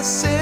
esquecer.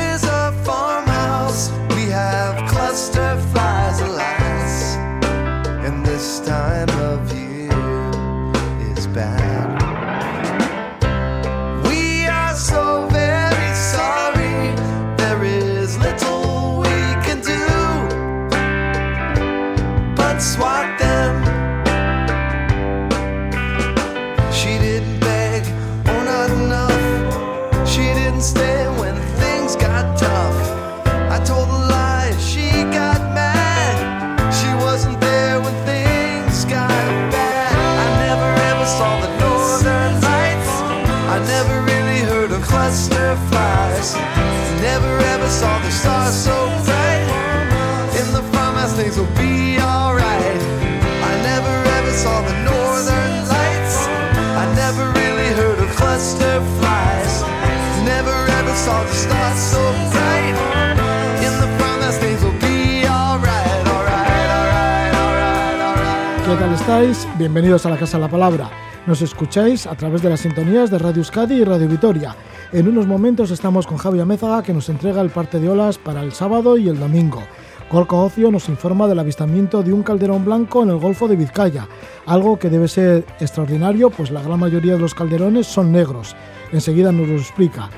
¿Qué tal estáis? Bienvenidos a la Casa de la Palabra. Nos escucháis a través de las sintonías de Radio Euskadi y Radio Vitoria. En unos momentos estamos con Javi Amézaga que nos entrega el parte de olas para el sábado y el domingo. Golco Ocio nos informa del avistamiento de un calderón blanco en el Golfo de Vizcaya, algo que debe ser extraordinario pues la gran mayoría de los calderones son negros. Enseguida nos lo explica.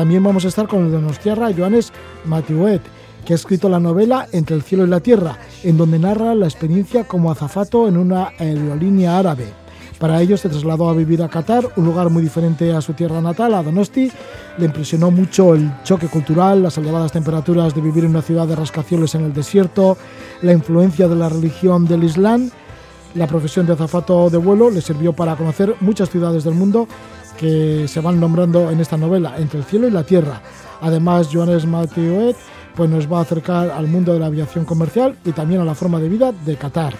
También vamos a estar con el donostiarra Joanes Matiuet, que ha escrito la novela Entre el cielo y la tierra, en donde narra la experiencia como azafato en una aerolínea árabe. Para ello se trasladó a vivir a Qatar, un lugar muy diferente a su tierra natal, a Donosti. Le impresionó mucho el choque cultural, las elevadas temperaturas de vivir en una ciudad de rascacielos en el desierto, la influencia de la religión del Islam. La profesión de azafato de vuelo le sirvió para conocer muchas ciudades del mundo que se van nombrando en esta novela, Entre el cielo y la tierra. Además, Joanes Mathieuet pues nos va a acercar al mundo de la aviación comercial y también a la forma de vida de Qatar.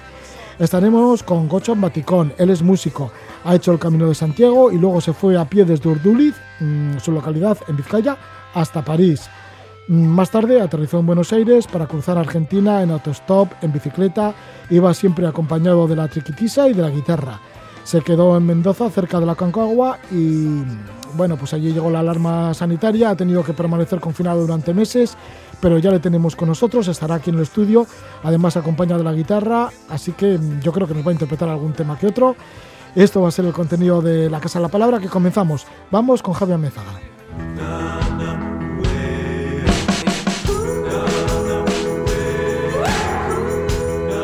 Estaremos con Gocho Baticón, él es músico, ha hecho el Camino de Santiago y luego se fue a pie desde Urduliz, mm, su localidad en Vizcaya, hasta París. Mm, Más tarde aterrizó en Buenos Aires para cruzar Argentina en autostop, en bicicleta, iba siempre acompañado de la triquitisa y de la guitarra. Se quedó en Mendoza, cerca de la Concagua, y bueno, pues allí llegó la alarma sanitaria, ha tenido que permanecer confinado durante meses, pero ya le tenemos con nosotros, estará aquí en el estudio, además acompaña de la guitarra, así que yo creo que nos va a interpretar algún tema que otro. Esto va a ser el contenido de La Casa de la Palabra que comenzamos. Vamos con Javier Mézaga.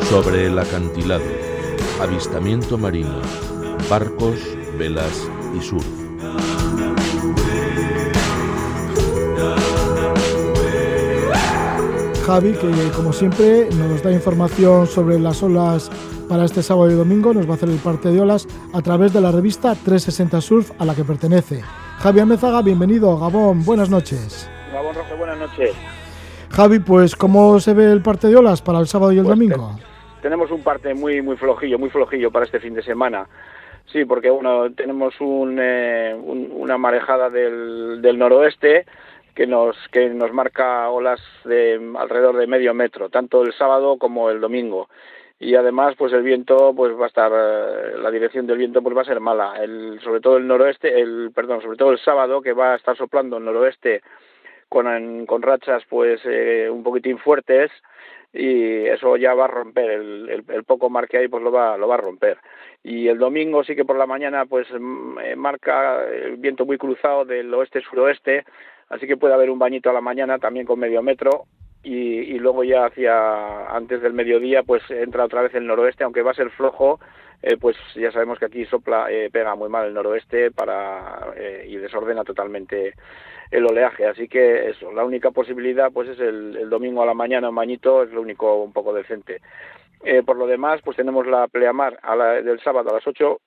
Sobre el acantilado, avistamiento marino, barcos, velas y surf. Javi, que como siempre nos da información sobre las olas para este sábado y domingo, nos va a hacer el parte de olas a través de la revista 360 Surf a la que pertenece. Javi Amézaga, bienvenido, Gabón, buenas noches. Gabón Roque, buenas noches. Javi, pues ¿cómo se ve el parte de olas para el sábado y el Pues, domingo? Tenemos un parte muy muy flojillo, muy flojillo para este fin de semana. Sí, porque bueno, tenemos un, eh, un- una marejada del, noroeste que nos que nos marca olas de alrededor de medio metro, tanto el sábado como el domingo. Y además, pues el viento, pues va a estar, eh, la dirección del viento, pues va a ser mala. Sobre todo el noroeste, el perdón, sobre todo el sábado, que va a estar soplando el noroeste con, con rachas, pues eh, un poquitín fuertes y eso ya va a romper el, el, el poco mar que hay pues lo va lo va a romper. Y el domingo sí que por la mañana pues mm, eh, marca el viento muy cruzado del oeste suroeste así que puede haber un bañito a la mañana también con medio metro y, y luego ya hacia antes del mediodía pues entra otra vez el noroeste aunque va a ser flojo eh, pues ya sabemos que aquí sopla eh, pega muy mal el noroeste para eh, y desordena totalmente el oleaje. Así que eso la única posibilidad pues es el, domingo a la mañana un bañito es lo único un poco decente. Eh, por lo demás pues tenemos la pleamar a la, del sábado a las 8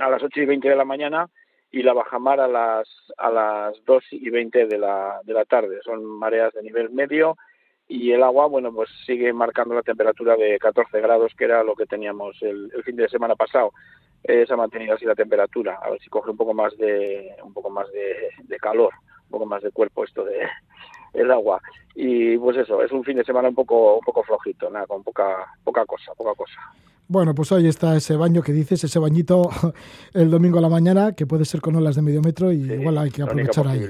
a las ocho y veinte de la mañana y la bajamar a las a las dos y veinte de la de la tarde. Son mareas de nivel medio y el agua bueno pues sigue marcando la temperatura de 14 grados que era lo que teníamos el, el fin de semana pasado. Eh, se ha mantenido así la temperatura. A ver si coge un poco más de un poco más de, de calor un poco más de cuerpo esto de el agua y pues eso es un fin de semana un poco un poco flojito nada con poca poca cosa poca cosa Bueno, pues ahí está ese baño que dices, ese bañito el domingo a la mañana, que puede ser con olas de medio metro y Sí, igual hay que aprovechar ahí.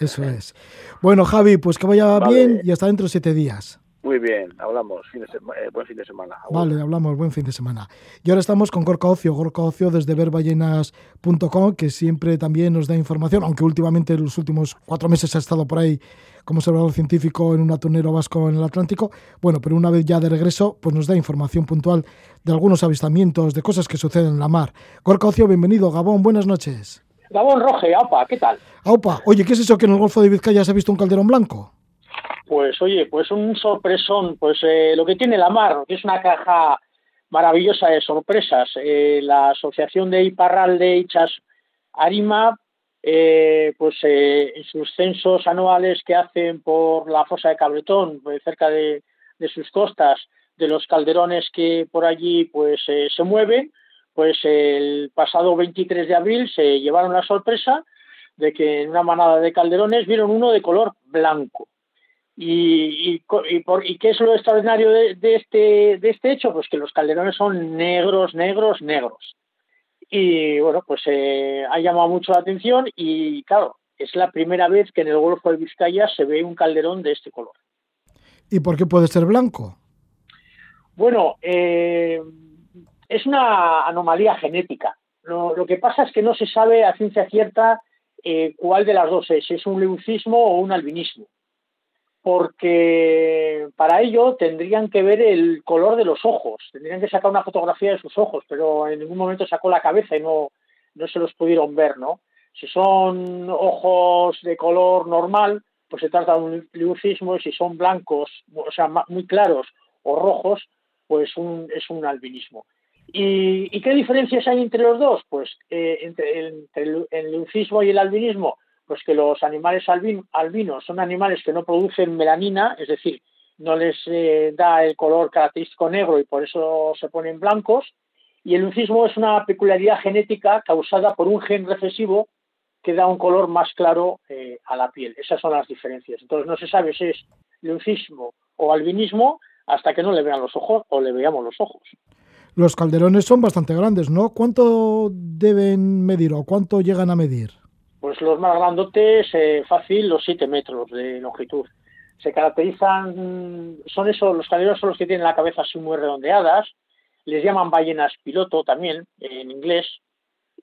Eso es. Bueno, Javi, pues que vaya Vale. bien y hasta dentro de siete días. Muy bien, hablamos. Fin de eh, buen fin de semana. Vale, hablamos, buen fin de semana. Y ahora estamos con Gorka Ocio, Gorka Ocio desde verballenas.com, que siempre también nos da información, aunque últimamente en los últimos cuatro meses ha estado por ahí como observador científico en un atunero vasco en el Atlántico. Bueno, pero una vez ya de regreso, pues nos da información puntual de algunos avistamientos, de cosas que suceden en la mar. Gorka Ocio, bienvenido. Gabón, buenas noches. Gabón Roge, APA, ¿qué tal? Aupa, oye, ¿qué es eso que en el Golfo de Vizcaya se ha visto un calderón blanco? Pues oye, pues un sorpresón, pues eh, lo que tiene la mar, que es una caja maravillosa de sorpresas. Eh, la Asociación de Iparralde Ichas Arima, eh, pues en sus censos anuales que hacen por la fosa de Cabretón, pues, cerca de, de sus costas, de los calderones que por allí pues se mueven, pues el pasado 23 de abril se llevaron la sorpresa de que en una manada de calderones vieron uno de color blanco. ¿Y, y, y por, ¿y qué es lo extraordinario de, de este, de este hecho? Pues que los calderones son negros, negros, negros. Y bueno, pues eh, ha llamado mucho la atención y claro, es la primera vez que en el Golfo de Vizcaya se ve un calderón de este color. ¿Y por qué puede ser blanco? Bueno, eh, es una anomalía genética. Lo, lo que pasa es que no se sabe a ciencia cierta eh, cuál de las dos es, si es un leucismo o un albinismo. Porque para ello tendrían que ver el color de los ojos, tendrían que sacar una fotografía de sus ojos, pero en ningún momento sacó la cabeza y no, no se los pudieron ver, ¿no? Si son ojos de color normal, pues se trata de un leucismo, y si son blancos, o sea, muy claros o rojos, pues un, es un albinismo. ¿Y, qué diferencias hay entre los dos? Pues eh, entre, entre el, el leucismo y el albinismo, pues que los animales albin- albinos son animales que no producen melanina, es decir, no les eh, da el color característico negro y por eso se ponen blancos. Y el leucismo es una peculiaridad genética causada por un gen recesivo que da un color más claro eh, a la piel. Esas son las diferencias. Entonces no se sabe si es leucismo o albinismo hasta que no le vean los ojos o le veamos los ojos. Los calderones son bastante grandes, ¿no? ¿Cuánto deben medir o cuánto llegan a medir? Pues los más grandotes, eh, fácil, los 7 metros de longitud. Se caracterizan, son esos, los calderones son los que tienen la cabeza así muy redondeadas, les llaman ballenas piloto también, en inglés,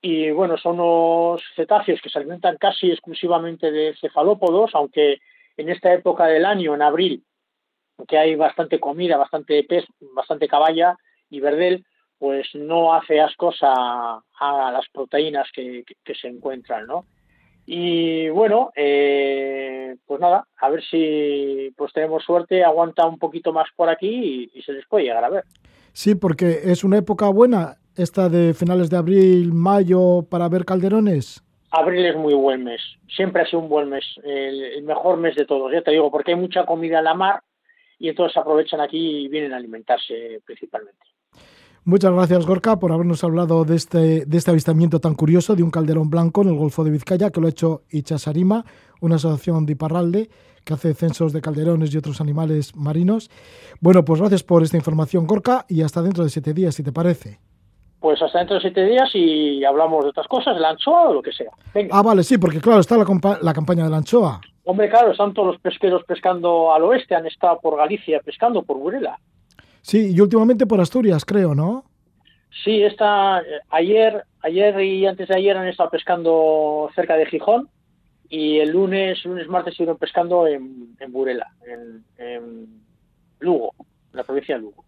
y bueno, son unos cetáceos que se alimentan casi exclusivamente de cefalópodos, aunque en esta época del año, en abril, que hay bastante comida, bastante pez, bastante caballa y verdel, pues no hace ascos a, las proteínas que, que se encuentran, ¿no? Y bueno, eh, pues nada, a ver si pues tenemos suerte, aguanta un poquito más por aquí y, y se les puede llegar a ver. Sí, porque es una época buena esta de finales de abril, mayo para ver calderones. Abril es muy buen mes, siempre ha sido un buen mes, el, el mejor mes de todos, ya te digo, porque hay mucha comida en la mar y entonces aprovechan aquí y vienen a alimentarse principalmente. Muchas gracias, Gorka, por habernos hablado de este, de este avistamiento tan curioso de un calderón blanco en el Golfo de Vizcaya, que lo ha hecho Ichasarima, una asociación de Iparralde que hace censos de calderones y otros animales marinos. Bueno, pues gracias por esta información, Gorka, y hasta dentro de siete días, si te parece. Pues hasta dentro de siete días y hablamos de otras cosas, de la anchoa o lo que sea. Venga. Ah, vale, sí, porque claro, está la, la campaña de la anchoa. Hombre, claro, están todos los pesqueros pescando al oeste, han estado por Galicia pescando, por Burela. Sí, y últimamente por Asturias, creo, ¿no? Sí, esta, eh, ayer, ayer y antes de ayer han estado pescando cerca de Gijón y el lunes, lunes, martes estuvieron pescando en, en Burela, en, en Lugo, en la provincia de Lugo.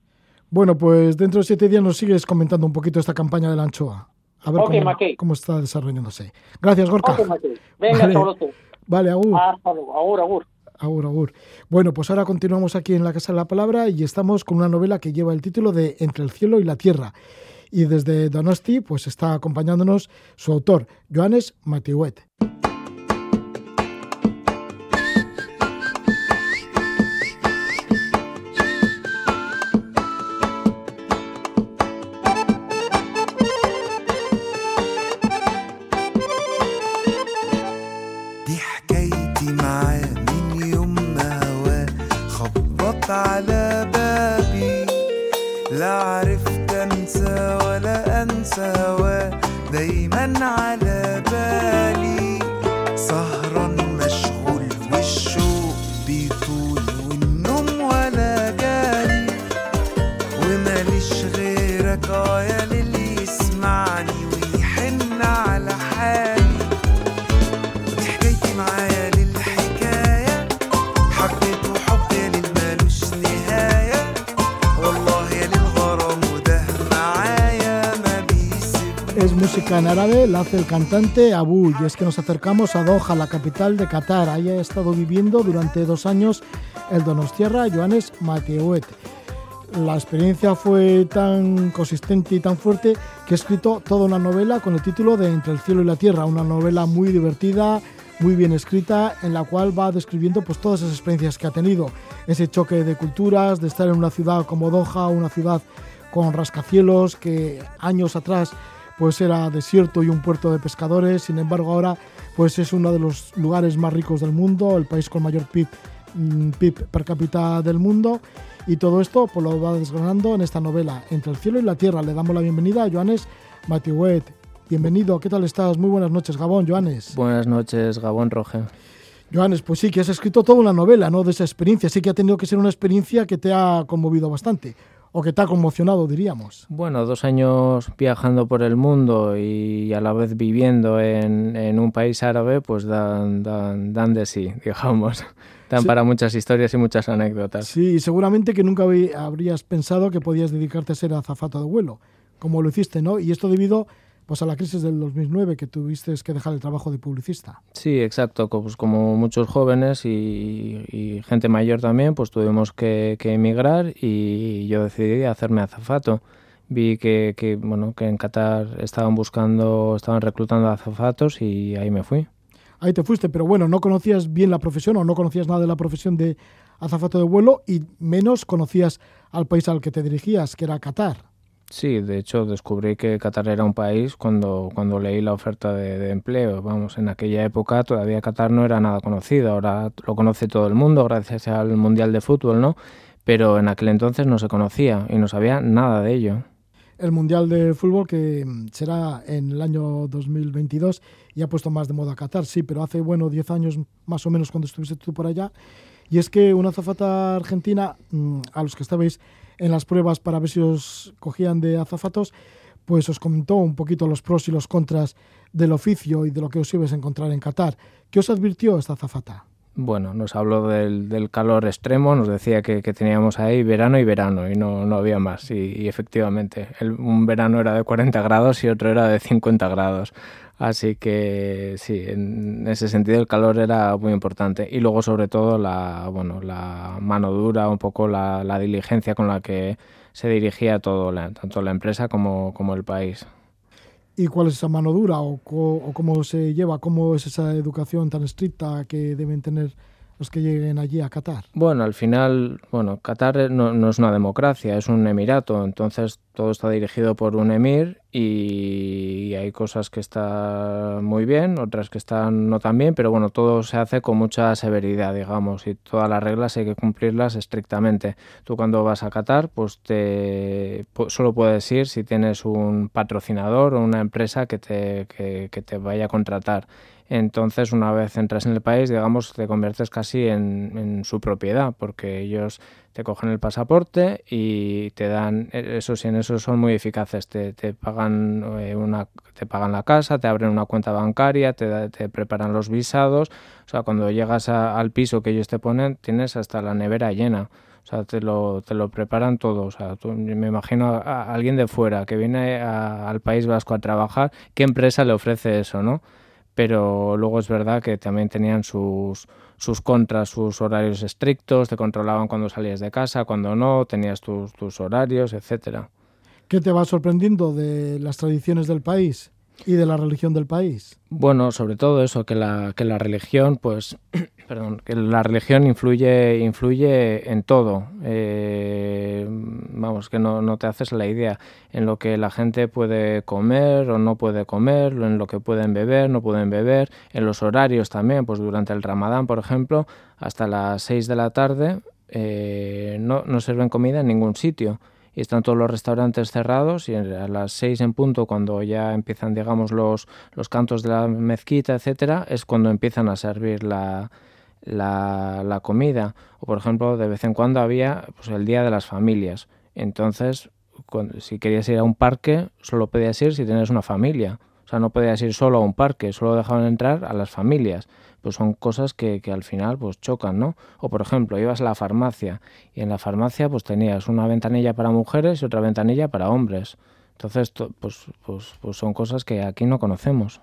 Bueno, pues dentro de siete días nos sigues comentando un poquito esta campaña de la anchoa. A ver cómo, cómo está desarrollándose. Gracias, Gorka. Ok, Mateo. Venga, Vale. Vale, agur. Hasta luego. Agur, agur. Agur, agur. Bueno, pues ahora continuamos aquí en la Casa de la Palabra y estamos con una novela que lleva el título de Entre el cielo y la tierra. Y desde Donosti, pues está acompañándonos su autor, Joanes Matiuet. Es música en árabe, la hace el cantante Abu y es que nos acercamos a Doha, la capital de Qatar. Ahí ha estado viviendo durante dos años el donostiarra Joanes Matehuet. La experiencia fue tan consistente y tan fuerte que ha escrito toda una novela con el título de Entre el cielo y la tierra, una novela muy divertida, muy bien escrita, en la cual va describiendo pues, todas esas experiencias que ha tenido, ese choque de culturas, de estar en una ciudad como Doha, una ciudad con rascacielos que años atrás pues era desierto y un puerto de pescadores, sin embargo ahora pues es uno de los lugares más ricos del mundo, el país con mayor PIB, mm, PIB per cápita del mundo y todo esto pues lo va desgranando en esta novela, Entre el cielo y la tierra. Le damos la bienvenida a Joanes Matiuet. Bienvenido, ¿qué tal estás? Muy buenas noches, Gabón, Joanes. Buenas noches, Gabón Roge. Joanes, pues sí, que has escrito toda una novela, ¿no? De esa experiencia. Sí que ha tenido que ser una experiencia que te ha conmovido bastante o que te ha conmocionado, diríamos. Bueno, dos años viajando por el mundo y a la vez viviendo en, un país árabe, pues dan, dan, de sí, digamos. Dan para muchas historias y muchas anécdotas. Sí, seguramente que nunca habrías pensado que podías dedicarte a ser azafato de vuelo, como lo hiciste, ¿no? Y esto debido pues a la crisis del 2009 que tuviste que dejar el trabajo de publicista. Sí, exacto. Pues como muchos jóvenes y, gente mayor también, pues tuvimos que, emigrar y yo decidí hacerme azafato. Vi que, que, bueno, que en Qatar estaban buscando, estaban reclutando azafatos y ahí me fui. Ahí te fuiste, pero bueno, no conocías bien la profesión o no conocías nada de la profesión de azafato de vuelo y menos conocías al país al que te dirigías, que era Qatar. Sí, de hecho descubrí que Qatar era un país cuando, cuando leí la oferta de, empleo. Vamos, en aquella época todavía Qatar no era nada conocido, ahora lo conoce todo el mundo gracias al Mundial de Fútbol, ¿no? Pero en aquel entonces no se conocía y no sabía nada de ello. El Mundial de Fútbol que mm, será en el año 2022 y ha puesto más de moda a Qatar, sí, pero hace, bueno, 10 años más o menos cuando estuviste tú por allá. Y es que una zafata argentina, mm, a los que estabais en las pruebas para ver si os cogían de azafatos, pues os comentó un poquito los pros y los contras del oficio y de lo que os ibais a encontrar en Qatar. ¿Qué os advirtió esta azafata? Bueno, nos habló del, calor extremo, nos decía que, teníamos ahí verano y verano y no, no había más. Y, efectivamente, un verano era de 40 grados y otro era de 50 grados. Así que sí, en ese sentido el calor era muy importante. Y luego sobre todo la, bueno, la mano dura, un poco la, diligencia con la que se dirigía todo, tanto la empresa como, como el país. ¿Y cuál es esa mano dura o, o, cómo se lleva, cómo es esa educación tan estricta que deben tener los que lleguen allí a Qatar? Bueno, al final, bueno, Qatar no, es una democracia, es un emirato, entonces todo está dirigido por un emir y hay cosas que están muy bien, otras que están no tan bien, pero bueno, todo se hace con mucha severidad, digamos, y todas las reglas hay que cumplirlas estrictamente. Tú cuando vas a Qatar, pues te solo puedes ir si tienes un patrocinador o una empresa que te, que te vaya a contratar entonces una vez entras en el país, digamos, te conviertes casi en, su propiedad, porque ellos te cogen el pasaporte y te dan, eso sí, en eso son muy eficaces, te, pagan eh, una, te pagan la casa, te abren una cuenta bancaria, te, te preparan los visados, o sea, cuando llegas al piso que ellos te ponen, tienes hasta la nevera llena. O sea, te lo, te lo preparan todo. O sea, me imagino a, alguien de fuera que viene al País Vasco a trabajar, ¿qué empresa le ofrece eso, no? pero luego es verdad que también tenían sus, sus contras, sus horarios estrictos, te controlaban cuando salías de casa, cuando no, tenías tus, tus horarios, etcétera. ¿Qué te va sorprendiendo de las tradiciones del país? y de la religión del país? Bueno, sobre todo eso, que la, que la religión, pues, perdón, que la religión influye, influye en todo. Eh, vamos, que no, no, te haces la idea en lo que la gente puede comer o no puede comer, en lo que pueden beber, no pueden beber, en los horarios también, pues durante el ramadán, por ejemplo, hasta las 6 de la tarde eh, no, no sirven comida en ningún sitio y están todos los restaurantes cerrados y a las seis en punto cuando ya empiezan digamos los, los cantos de la mezquita etcétera es cuando empiezan a servir la, la, comida o por ejemplo de vez en cuando había pues el día de las familias entonces si querías ir a un parque solo podías ir si tienes una familia o sea no podías ir solo a un parque solo dejaban entrar a las familias pues son cosas que, que, al final pues chocan, ¿no? O por ejemplo, ibas a la farmacia y en la farmacia pues tenías una ventanilla para mujeres y otra ventanilla para hombres. Entonces, pues, pues, pues son cosas que aquí no conocemos.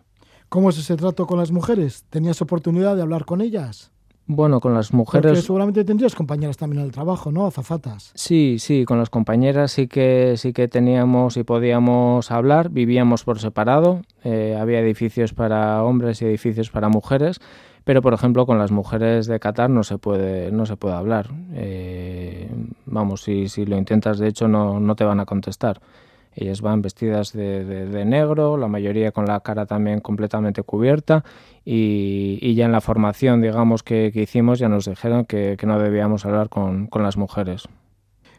¿Cómo es ese trato con las mujeres? ¿Tenías oportunidad de hablar con ellas? Bueno, con las mujeres... Porque seguramente tendrías compañeras también en el trabajo, ¿no? Azafatas. Sí, sí, con las compañeras sí que, sí que teníamos y podíamos hablar. Vivíamos por separado. Eh, había edificios para hombres y edificios para mujeres. Pero, por ejemplo, con las mujeres de Qatar no se puede, no se puede hablar. Eh, vamos, si, si lo intentas, de hecho, no, no te van a contestar. Ellas van vestidas de, negro, la mayoría con la cara también completamente cubierta y, ya en la formación, digamos, que, hicimos ya nos dijeron que, no debíamos hablar con, las mujeres.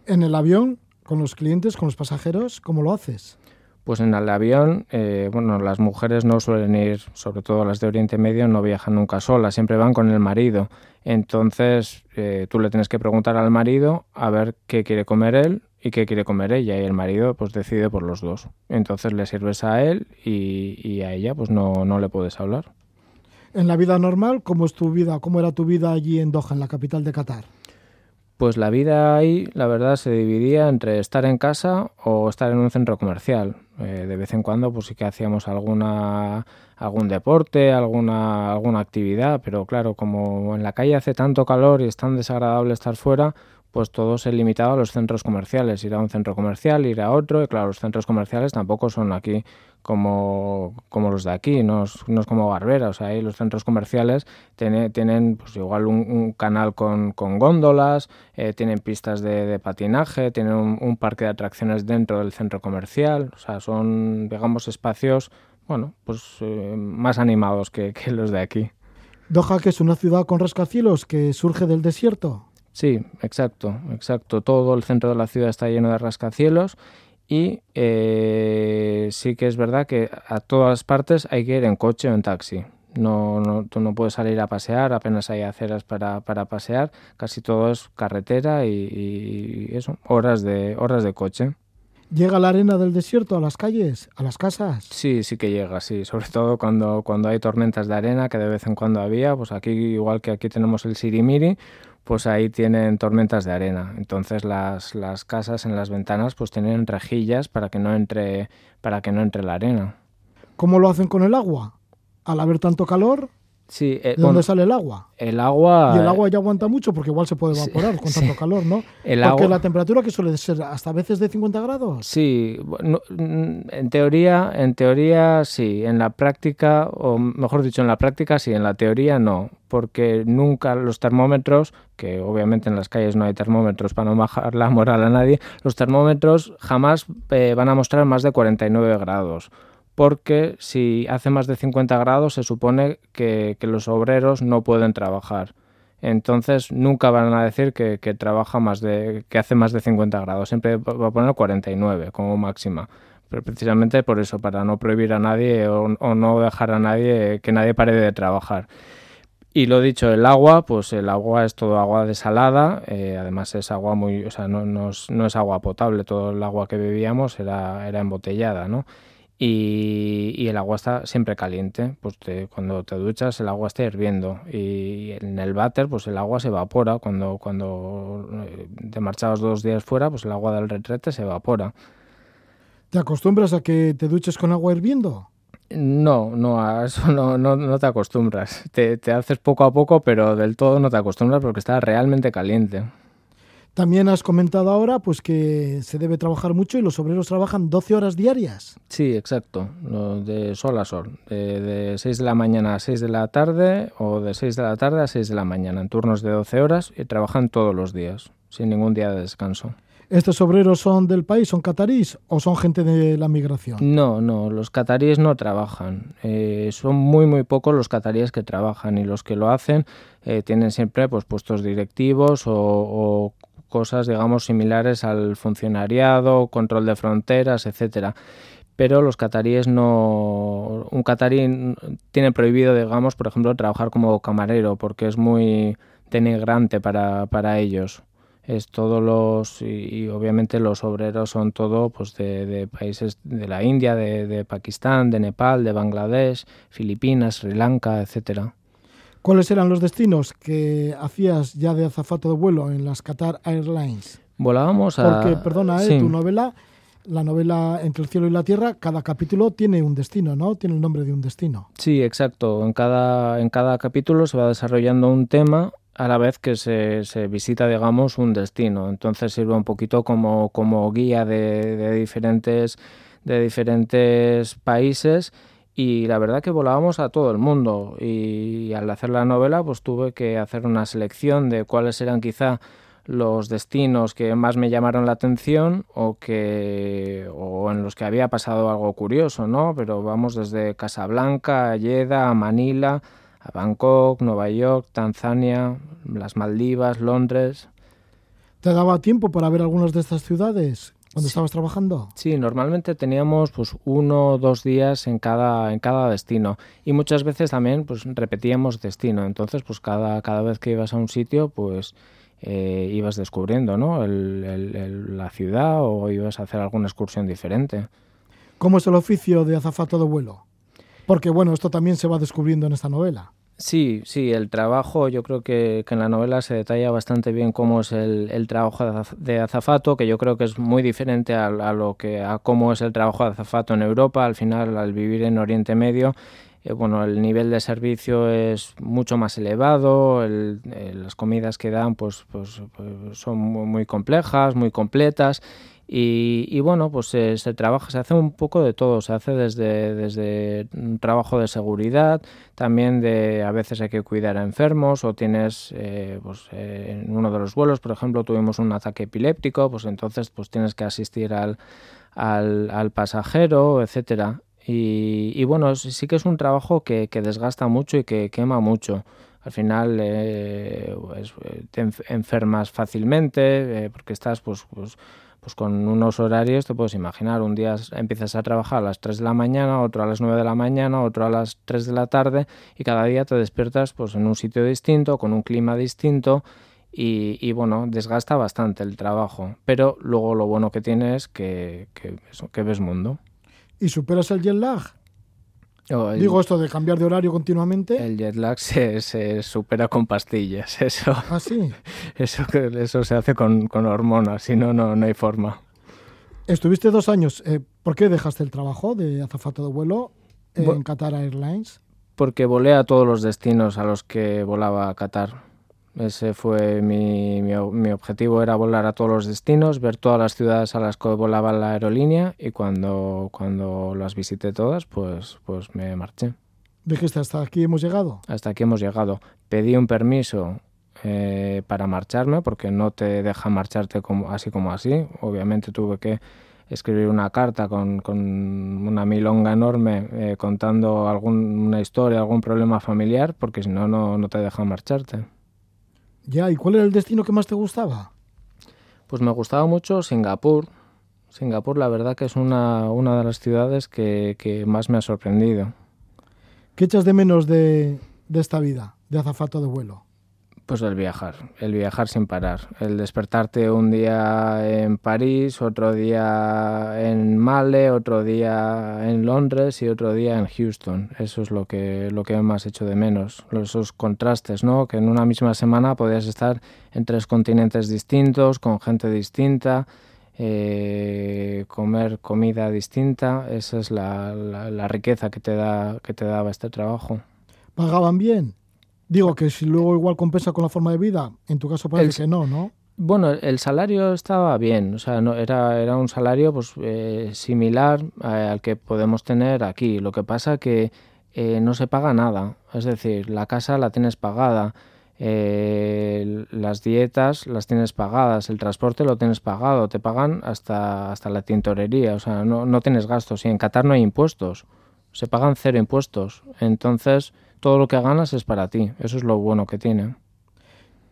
¿En el avión, con los clientes, con los pasajeros, cómo lo haces? Pues en el avión, eh, bueno, las mujeres no suelen ir, sobre todo las de Oriente Medio, no viajan nunca solas, siempre van con el marido. Entonces, eh, tú le tienes que preguntar al marido a ver qué quiere comer él y qué quiere comer ella y el marido pues decide por los dos. Entonces le sirves a él y, a ella pues no, no, le puedes hablar. En la vida normal, ¿cómo es tu vida? ¿Cómo era tu vida allí en Doha, en la capital de Qatar? Pues la vida ahí, la verdad, se dividía entre estar en casa o estar en un centro comercial. Eh, de vez en cuando, pues sí que hacíamos alguna algún deporte, alguna alguna actividad, pero claro, como en la calle hace tanto calor y es tan desagradable estar fuera, pues todo se limitaba a los centros comerciales, ir a un centro comercial, ir a otro, y claro, los centros comerciales tampoco son aquí como, como los de aquí, no es, como Barbera, o sea, ahí los centros comerciales tiene, tienen pues igual un, canal con, con góndolas, eh, tienen pistas de, patinaje, tienen un, parque de atracciones dentro del centro comercial, o sea, son, digamos, espacios, bueno, pues eh, más animados que, que los de aquí. Doha, que es una ciudad con rascacielos que surge del desierto. Sí, exacto, exacto. Todo el centro de la ciudad está lleno de rascacielos y eh, sí que es verdad que a todas partes hay que ir en coche o en taxi. No, no, tú no puedes salir a pasear, apenas hay aceras para, para pasear, casi todo es carretera y, y, eso, horas de, horas de coche. ¿Llega la arena del desierto a las calles, a las casas? Sí, sí que llega, sí. Sobre todo cuando, cuando hay tormentas de arena, que de vez en cuando había. Pues aquí, igual que aquí tenemos el Sirimiri, pues ahí tienen tormentas de arena. Entonces las, las casas en las ventanas pues tienen rejillas para que no entre, para que no entre la arena. ¿Cómo lo hacen con el agua? Al haber tanto calor, Sí, eh, ¿De dónde sale el agua? El agua... Y el agua ya aguanta mucho porque igual se puede evaporar con tanto calor, ¿no? El porque la temperatura que suele ser hasta veces de 50 grados. Sí, en teoría, en teoría sí, en la práctica, o mejor dicho, en la práctica sí, en la teoría no, porque nunca los termómetros, que obviamente en las calles no hay termómetros para no bajar la moral a nadie, los termómetros jamás eh, van a mostrar más de 49 grados porque si hace más de 50 grados se supone que, los obreros no pueden trabajar. Entonces nunca van a decir que, trabaja más de, que hace más de 50 grados, siempre va a poner 49 como máxima. Pero precisamente por eso, para no prohibir a nadie o, no dejar a nadie que nadie pare de trabajar. Y lo dicho, el agua, pues el agua es todo agua desalada, eh, además es agua muy, o sea, no, es, no, es, agua potable, todo el agua que bebíamos era, era embotellada, ¿no? Y, el agua está siempre caliente. Pues cuando te duchas el agua está hirviendo y en el váter pues el agua se evapora. Cuando, cuando eh, te marchabas dos días fuera pues el agua del retrete se evapora. ¿Te acostumbras a que te duches con agua hirviendo? No, no, a eso no, no, no te acostumbras. Te, te haces poco a poco, pero del todo no te acostumbras porque está realmente caliente. También has comentado ahora pues que se debe trabajar mucho y los obreros trabajan 12 horas diarias. Sí, exacto, de sol a sol, de, 6 de la mañana a 6 de la tarde o de 6 de la tarde a 6 de la mañana, en turnos de 12 horas y trabajan todos los días, sin ningún día de descanso. ¿Estos obreros son del país, son catarís o son gente de la migración? No, no, los cataríes no trabajan. Eh, son muy, muy pocos los cataríes que trabajan y los que lo hacen eh, tienen siempre pues, puestos directivos o, o cosas, digamos, similares al funcionariado, control de fronteras, etcétera. Pero los cataríes no. Un catarí tiene prohibido, digamos, por ejemplo, trabajar como camarero porque es muy denigrante para, para ellos. Es todos los. Y, obviamente los obreros son todo pues de, países de la India, de, de Pakistán, de Nepal, de Bangladesh, Filipinas, Sri Lanka, etcétera. ¿Cuáles eran los destinos que hacías ya de azafato de vuelo en las Qatar Airlines? Volábamos a... Porque, perdona, ¿eh? tu novela la novela Entre el cielo y la tierra, cada capítulo tiene un destino, ¿no? Tiene el nombre de un destino. Sí, exacto. En cada, en cada capítulo se va desarrollando un tema a la vez que se, se visita, digamos, un destino. Entonces sirve un poquito como, como guía de, de diferentes, de diferentes países y la verdad que volábamos a todo el mundo y al hacer la novela pues tuve que hacer una selección de cuáles eran quizá los destinos que más me llamaron la atención o que o en los que había pasado algo curioso, ¿no? Pero vamos desde Casablanca, a Jeddah, a Manila, a Bangkok, Nueva York, Tanzania, las Maldivas, Londres. ¿Te daba tiempo para ver algunas de estas ciudades cuando estabas trabajando? Sí, normalmente teníamos pues uno o dos días en cada, en cada destino y muchas veces también pues repetíamos destino. Entonces pues cada, cada vez que ibas a un sitio pues eh, ibas descubriendo ¿no? El, el, el, la ciudad o ibas a hacer alguna excursión diferente. ¿Cómo es el oficio de azafato de vuelo? Porque bueno, esto también se va descubriendo en esta novela. Sí, sí, el trabajo, yo creo que, que, en la novela se detalla bastante bien cómo es el, el, trabajo de azafato, que yo creo que es muy diferente a, lo que a cómo es el trabajo de azafato en Europa. Al final, al vivir en Oriente Medio, eh, bueno, el nivel de servicio es mucho más elevado, el, eh, las comidas que dan pues, pues, pues son muy, complejas, muy completas y, y bueno, pues se, se, trabaja, se hace un poco de todo, se hace desde, desde un trabajo de seguridad, también de a veces hay que cuidar a enfermos o tienes, eh, pues eh, en uno de los vuelos, por ejemplo, tuvimos un ataque epiléptico, pues entonces pues tienes que asistir al, al, pasajero, etcétera. Y, y, bueno, sí que es un trabajo que, que, desgasta mucho y que quema mucho. Al final eh, pues, te enfermas fácilmente eh, porque estás pues, pues, pues, con unos horarios, te puedes imaginar, un día empiezas a trabajar a las 3 de la mañana, otro a las 9 de la mañana, otro a las 3 de la tarde y cada día te despiertas pues, en un sitio distinto, con un clima distinto. Y, bueno, desgasta bastante el trabajo, pero luego lo bueno que tiene es que ves mundo. ¿Y superas el jet lag? Oh, el, Digo esto de cambiar de horario continuamente. El jet lag se, se supera con pastillas, eso. ¿Ah, sí? Eso, eso se hace con, con hormonas, si no, no, no hay forma. Estuviste dos años. Eh, ¿Por qué dejaste el trabajo de azafato de vuelo en Qatar Airlines? Porque volé a todos los destinos a los que volaba a Qatar. Ese fue mi, mi, mi, objetivo, era volar a todos los destinos, ver todas las ciudades a las que volaba la aerolínea y cuando, cuando las visité todas, pues, pues me marché. Dijiste, hasta aquí hemos llegado. Hasta aquí hemos llegado. Pedí un permiso eh, para marcharme porque no te deja marcharte como, así como así. Obviamente tuve que escribir una carta con, con una milonga enorme eh, contando algún, una historia, algún problema familiar, porque si no, no te dejan marcharte. Ya, ¿y cuál era el destino que más te gustaba? Pues me gustaba mucho Singapur. Singapur, la verdad que es una, una de las ciudades que, que, más me ha sorprendido. ¿Qué echas de menos de, de esta vida, de azafato de vuelo? Pues el viajar, el viajar sin parar, el despertarte un día en París, otro día en Male, otro día en Londres y otro día en Houston. Eso es lo que, lo que más hecho de menos, esos contrastes, ¿no? Que en una misma semana podías estar en tres continentes distintos, con gente distinta, eh, comer comida distinta. Esa es la, la, la riqueza que te, da, que te daba este trabajo. ¿Pagaban bien? Digo que si luego igual compensa con la forma de vida, en tu caso parece el, que no, ¿no? Bueno, el salario estaba bien, o sea, no, era, era un salario pues eh, similar al que podemos tener aquí. Lo que pasa que eh, no se paga nada, es decir, la casa la tienes pagada, eh, las dietas las tienes pagadas, el transporte lo tienes pagado, te pagan hasta, hasta la tintorería, o sea, no, no tienes gastos. Y en Qatar no hay impuestos, se pagan cero impuestos. Entonces todo lo que ganas es para ti. Eso es lo bueno que tiene.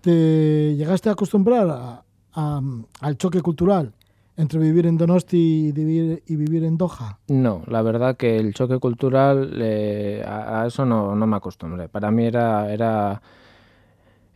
¿Te llegaste a acostumbrar a, a, al choque cultural entre vivir en Donosti y vivir, y vivir en Doha? No, la verdad que el choque cultural eh, a, a, eso no, no, me acostumbré. Para mí era, era,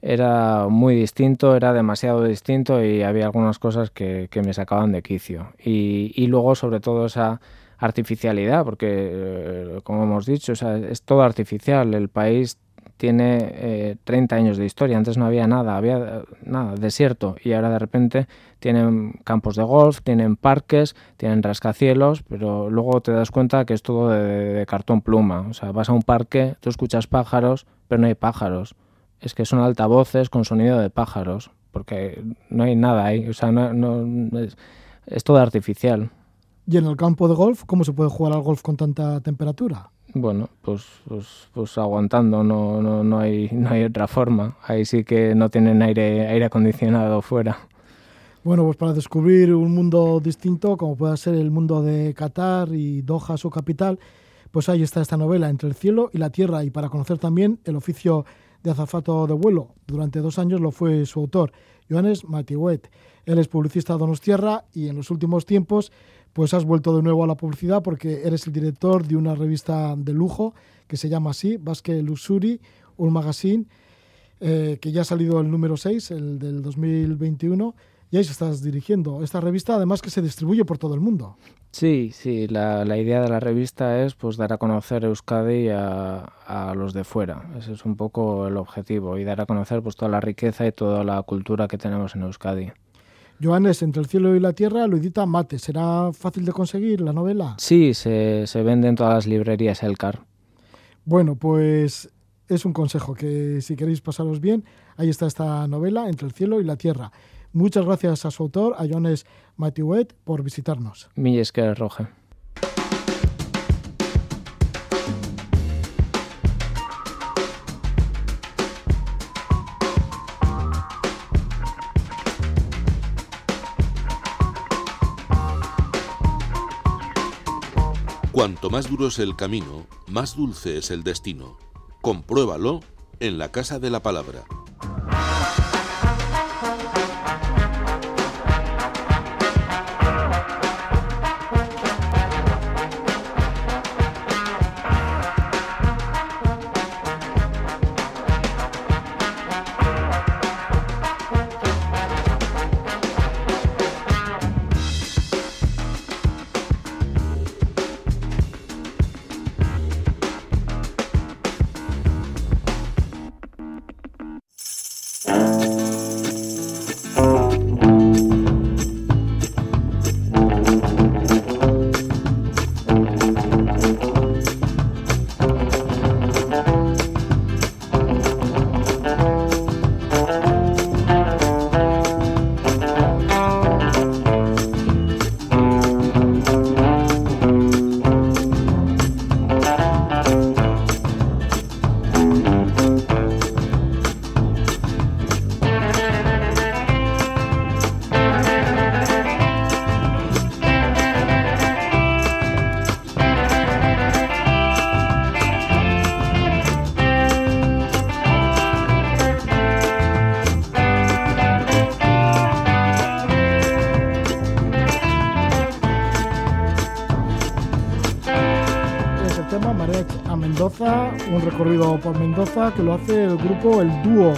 era muy distinto, era demasiado distinto y había algunas cosas que, que me sacaban de quicio. Y, y luego sobre todo esa artificialidad, porque, eh, como hemos dicho, es todo artificial. El país tiene 30 años de historia. Antes no había nada, había nada, desierto. Y ahora de repente tienen campos de golf, tienen parques, tienen rascacielos, pero luego te das cuenta que es todo de, cartón pluma. O sea, vas a un parque, tú escuchas pájaros, pero no hay pájaros. Es que son altavoces con sonido de pájaros, porque no hay nada ahí. O sea, no, es todo artificial. ¿Y en el campo de golf, cómo se puede jugar al golf con tanta temperatura? Bueno, pues, pues, pues aguantando, no, no, no, hay, no hay otra forma. Ahí sí que no tienen aire, aire acondicionado fuera. Bueno, pues para descubrir un mundo distinto, como pueda ser el mundo de Qatar y Doha, su capital, pues ahí está esta novela, Entre el cielo y la tierra, y para conocer también el oficio de azafato de vuelo. Durante dos años lo fue su autor, Johannes Matiwet. Él es publicista de Donostierra y en los últimos tiempos pues has vuelto de nuevo a la publicidad porque eres el director de una revista de lujo que se llama así, Basque Luxury, un magazine, eh, que ya ha salido el número 6, el del 2021 y ahí se estás dirigiendo. Esta revista además que se distribuye por todo el mundo. Sí, sí, la, la idea de la revista es pues dar a conocer Euskadi a, a, los de fuera. Ese es un poco el objetivo y dar a conocer pues toda la riqueza y toda la cultura que tenemos en Euskadi. Joanes, Entre el cielo y la tierra lo edita Mate. ¿Será fácil de conseguir la novela? Sí, se, se vende en todas las librerías Elcar. Bueno, pues es un consejo que si queréis pasaros bien, ahí está esta novela, Entre el cielo y la tierra. Muchas gracias a su autor, a Jones Matiuet, por visitarnos. Milles que roja. Cuanto más duro es el camino, más dulce es el destino. Compruébalo en la Casa de la Palabra. Un recorrido por Mendoza que lo hace el grupo, el dúo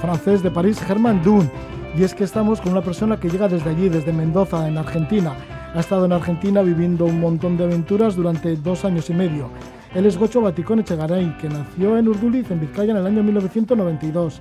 francés de París, Germán Dune. Y es que estamos con una persona que llega desde allí, desde Mendoza, en Argentina. Ha estado en Argentina viviendo un montón de aventuras durante dos años y medio. Él es Gocho Baticón Echegaray, que nació en Urduliz, en Vizcaya, en el año 1992.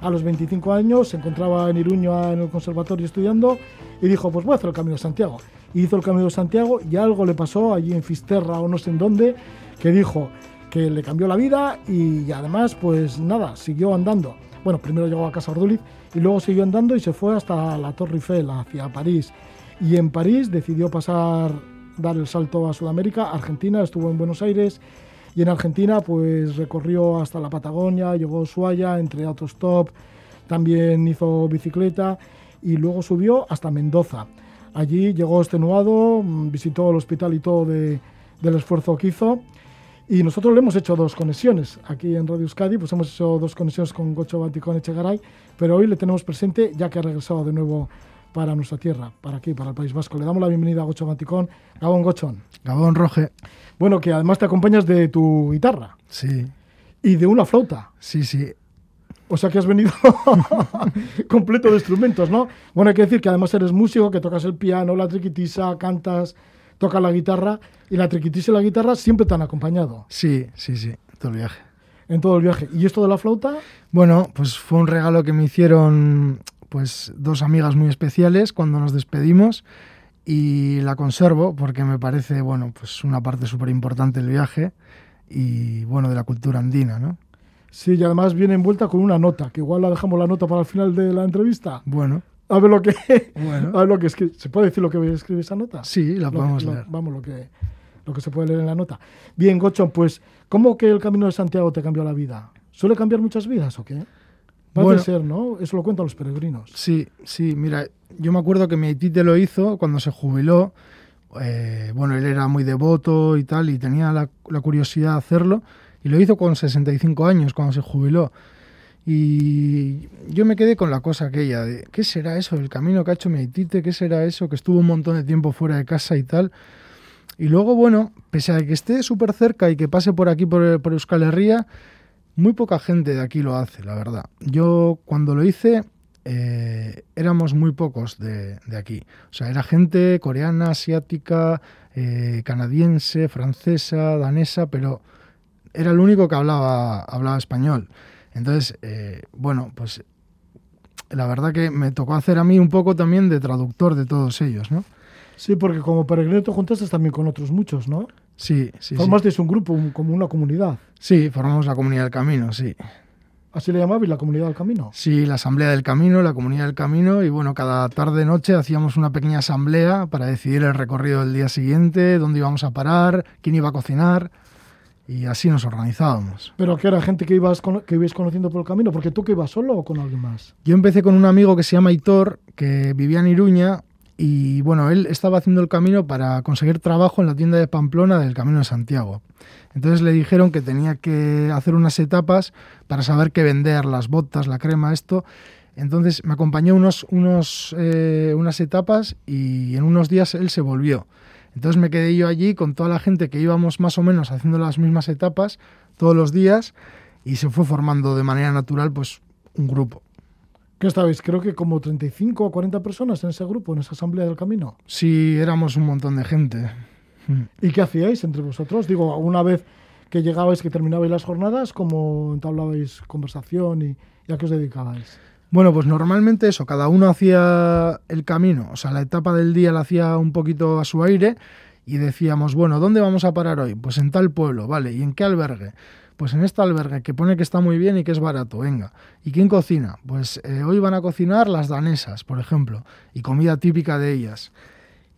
A los 25 años se encontraba en Iruña en el conservatorio estudiando y dijo, pues voy a hacer el Camino de Santiago. Hizo el Camino de Santiago y algo le pasó allí en Fisterra o no sé en dónde, que dijo, que le cambió la vida y además, pues nada, siguió andando. Bueno, primero llegó a Casa Orduliz y luego siguió andando y se fue hasta la Torre Eiffel, hacia París. Y en París decidió pasar, dar el salto a Sudamérica, Argentina, estuvo en Buenos Aires y en Argentina pues recorrió hasta la Patagonia, llegó a Ushuaia, entre autostop, también hizo bicicleta y luego subió hasta Mendoza. Allí llegó extenuado, visitó el hospital y todo de, del esfuerzo que hizo y nosotros le hemos hecho dos conexiones. Aquí en Radio Euskadi pues hemos hecho dos conexiones con Gocho Baticón Echegaray, pero hoy le tenemos presente ya que ha regresado de nuevo para nuestra tierra, para aquí, para el País Vasco. Le damos la bienvenida a Gocho Baticón. Gabón Gochón. Gabón Roge. Bueno, que además te acompañas de tu guitarra. Sí. Y de una flauta. Sí, sí. O sea que has venido completo de instrumentos, ¿no? Bueno, hay que decir que además eres músico, que tocas el piano, la triquitisa, cantas, tocas la guitarra y la triquitis y la guitarra siempre te han acompañado. Sí, sí, sí, todo el viaje. en todo el viaje. ¿Y esto de la flauta? Bueno, pues fue un regalo que me hicieron pues dos amigas muy especiales cuando nos despedimos y la conservo porque me parece, bueno, pues una parte súper importante del viaje y, bueno, de la cultura andina, ¿no? Sí, y además viene envuelta con una nota, que igual la dejamos la nota para el final de la entrevista. Bueno. A ver lo que, Bueno. a ver lo que escribe. ¿Se puede decir lo que escribe esa nota? Sí, la Lo podemos lo- leer. vamos, lo que, lo que se puede leer en la nota. Bien, Gocho, pues, ¿cómo que el Camino de Santiago te cambió la vida? ¿Suele cambiar muchas vidas o qué? Parece Bueno. ser, ¿no? Eso lo cuentan los peregrinos. Sí, sí, mira, yo me acuerdo que mi Haitite lo hizo cuando se jubiló. Eh, bueno, él era muy devoto y tal, y tenía la, la curiosidad de hacerlo. Y lo hizo con 65 años, cuando se jubiló. Y yo me quedé con la cosa aquella de, ¿qué será eso? El camino que ha hecho mi Haitite, ¿qué será eso? Que estuvo un montón de tiempo fuera de casa y tal. Y luego, bueno, pese a que esté súper cerca y que pase por aquí, por, por Euskal Herria, muy poca gente de aquí lo hace, la verdad. Yo cuando lo hice eh, éramos muy pocos de, de aquí. O sea, era gente coreana, asiática, eh, canadiense, francesa, danesa, pero era el único que hablaba, hablaba español. Entonces, eh, bueno, pues la verdad que me tocó hacer a mí un poco también de traductor de todos ellos, ¿no? Sí, porque como peregrino te juntaste también con otros muchos, ¿no? Sí, sí, sí. Formasteis un grupo, un- como una comunidad. Sí, formamos la Comunidad del Camino, sí. Así le llamabais la comunidad del camino. Sí, la Asamblea del Camino, la Comunidad del Camino, y bueno, cada tarde-noche hacíamos una pequeña asamblea para decidir el recorrido del día siguiente, dónde íbamos a parar, quién iba a cocinar, y así nos organizábamos. Pero que era gente que ibas cono- que ibais conociendo por el camino, porque tú que ibas solo o con alguien más. Yo empecé con un amigo que se llama Hitor, que vivía en Iruña, y bueno, él estaba haciendo el camino para conseguir trabajo en la tienda de Pamplona del Camino de Santiago. Entonces le dijeron que tenía que hacer unas etapas para saber qué vender, las botas, la crema, esto. Entonces me acompañó unos, unos, eh, unas etapas y en unos días él se volvió. Entonces me quedé yo allí con toda la gente que íbamos más o menos haciendo las mismas etapas todos los días y se fue formando de manera natural pues un grupo. ¿Qué estabais? Creo que como 35 o 40 personas en ese grupo, en esa asamblea del camino. Sí, éramos un montón de gente. ¿Y qué hacíais entre vosotros? Digo, una vez que llegabais, que terminabais las jornadas, ¿cómo entablabais conversación y, y a qué os dedicabais? Bueno, pues normalmente eso, cada uno hacía el camino, o sea, la etapa del día la hacía un poquito a su aire y decíamos, bueno, ¿dónde vamos a parar hoy? Pues en tal pueblo, vale, ¿y en qué albergue? Pues en este albergue que pone que está muy bien y que es barato, venga. ¿Y quién cocina? Pues eh, hoy van a cocinar las danesas, por ejemplo, y comida típica de ellas.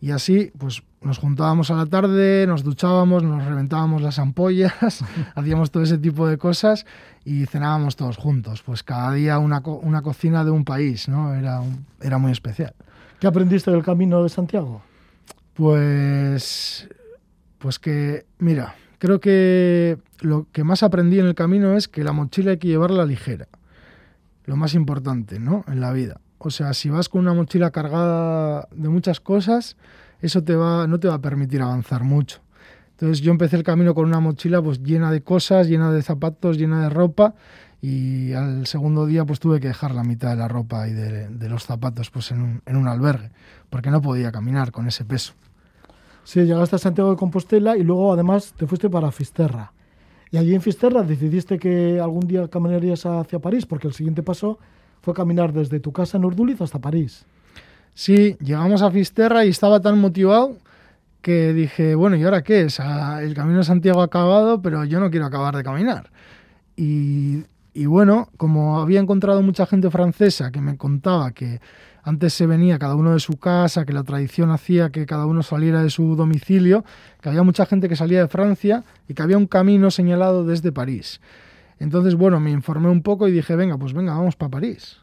Y así, pues nos juntábamos a la tarde, nos duchábamos, nos reventábamos las ampollas, hacíamos todo ese tipo de cosas y cenábamos todos juntos. Pues cada día una, co- una cocina de un país, ¿no? Era, un- era muy especial. ¿Qué aprendiste del camino de Santiago? Pues, pues que, mira, creo que lo que más aprendí en el camino es que la mochila hay que llevarla ligera. Lo más importante, ¿no? En la vida. O sea, si vas con una mochila cargada de muchas cosas, eso te va, no te va a permitir avanzar mucho. Entonces yo empecé el camino con una mochila pues llena de cosas, llena de zapatos, llena de ropa y al segundo día pues tuve que dejar la mitad de la ropa y de, los zapatos pues en un, en un albergue porque no podía caminar con ese peso. Sí, llegaste a Santiago de Compostela y luego además te fuiste para Fisterra. Y allí en Fisterra decidiste que algún día caminarías hacia París, porque el siguiente paso fue caminar desde tu casa en Urduliz hasta París. Sí, llegamos a Fisterra y estaba tan motivado que dije, bueno, ¿y ahora qué es? Ah, El camino de Santiago ha acabado, pero yo no quiero acabar de caminar. Y, y bueno, como había encontrado mucha gente francesa que me contaba que antes se venía cada uno de su casa, que la tradición hacía que cada uno saliera de su domicilio, que había mucha gente que salía de Francia y que había un camino señalado desde París. Entonces, bueno, me informé un poco y dije, venga, pues venga, vamos para París.